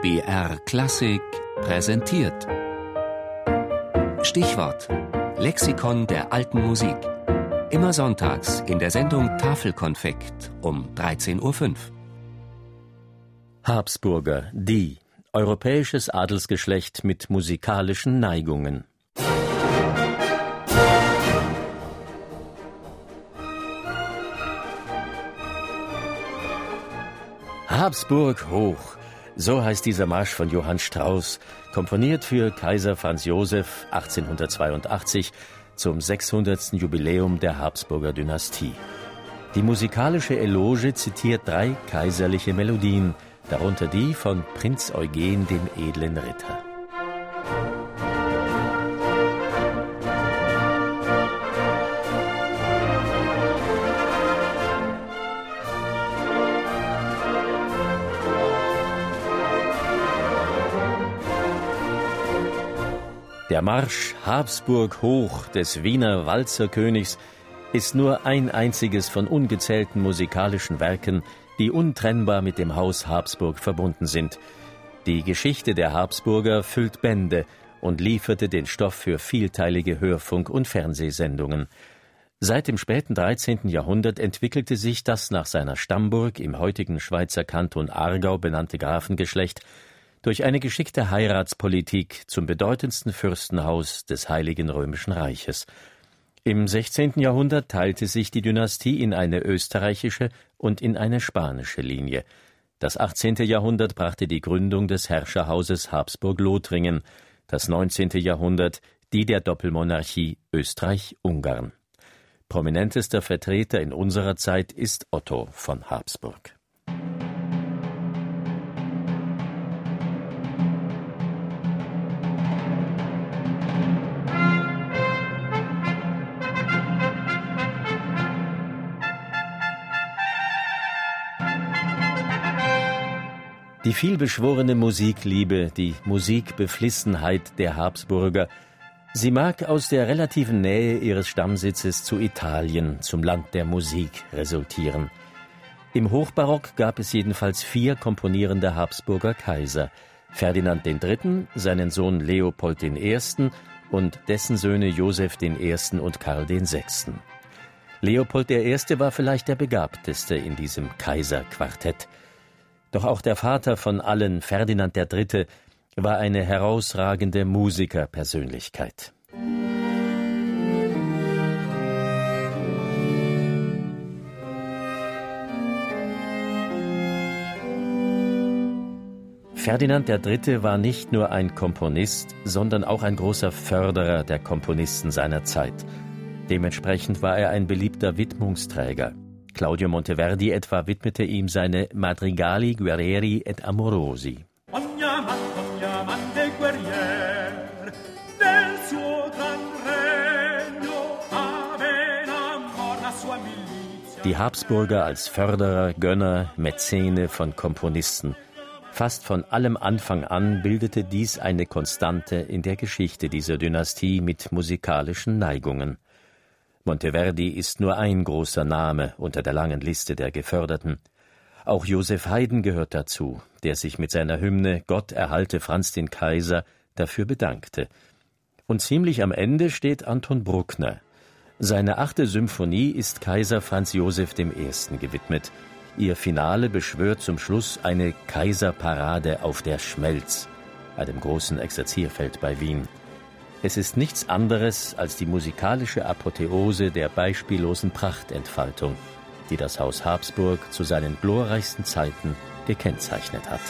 BR Klassik präsentiert. Stichwort: Lexikon der alten Musik. Immer sonntags in der Sendung Tafelkonfekt um 13.05 Uhr. Habsburger, die. Europäisches Adelsgeschlecht mit musikalischen Neigungen. Habsburg hoch. So heißt dieser Marsch von Johann Strauss, komponiert für Kaiser Franz Josef 1882 zum 600. Jubiläum der Habsburger Dynastie. Die musikalische Eloge zitiert drei kaiserliche Melodien, darunter die von Prinz Eugen dem edlen Ritter. Der Marsch Habsburg hoch des Wiener Walzerkönigs ist nur ein einziges von ungezählten musikalischen Werken, die untrennbar mit dem Haus Habsburg verbunden sind. Die Geschichte der Habsburger füllt Bände und lieferte den Stoff für vielteilige Hörfunk- und Fernsehsendungen. Seit dem späten 13. Jahrhundert entwickelte sich das nach seiner Stammburg im heutigen Schweizer Kanton Aargau benannte Grafengeschlecht durch eine geschickte Heiratspolitik zum bedeutendsten Fürstenhaus des Heiligen Römischen Reiches. Im 16. Jahrhundert teilte sich die Dynastie in eine österreichische und in eine spanische Linie. Das 18. Jahrhundert brachte die Gründung des Herrscherhauses Habsburg-Lothringen, das 19. Jahrhundert die der Doppelmonarchie Österreich-Ungarn. Prominentester Vertreter in unserer Zeit ist Otto von Habsburg. Die vielbeschworene Musikliebe, die Musikbeflissenheit der Habsburger, sie mag aus der relativen Nähe ihres Stammsitzes zu Italien, zum Land der Musik, resultieren. Im Hochbarock gab es jedenfalls vier komponierende Habsburger Kaiser, Ferdinand III., seinen Sohn Leopold I. und dessen Söhne Joseph I. und Karl VI. Leopold I. war vielleicht der begabteste in diesem Kaiserquartett. Doch auch der Vater von allen, Ferdinand III., war eine herausragende Musikerpersönlichkeit. Ferdinand III. war nicht nur ein Komponist, sondern auch ein großer Förderer der Komponisten seiner Zeit. Dementsprechend war er ein beliebter Widmungsträger. Claudio Monteverdi etwa widmete ihm seine Madrigali Guerrieri et Amorosi. Die Habsburger als Förderer, Gönner, Mäzene von Komponisten. Fast von allem Anfang an bildete dies eine Konstante in der Geschichte dieser Dynastie mit musikalischen Neigungen. Monteverdi ist nur ein großer Name unter der langen Liste der Geförderten. Auch Josef Haydn gehört dazu, der sich mit seiner Hymne Gott erhalte Franz den Kaiser dafür bedankte. Und ziemlich am Ende steht Anton Bruckner. Seine achte Symphonie ist Kaiser Franz Josef I. gewidmet. Ihr Finale beschwört zum Schluss eine Kaiserparade auf der Schmelz, einem großen Exerzierfeld bei Wien. Es ist nichts anderes als die musikalische Apotheose der beispiellosen Prachtentfaltung, die das Haus Habsburg zu seinen glorreichsten Zeiten gekennzeichnet hat.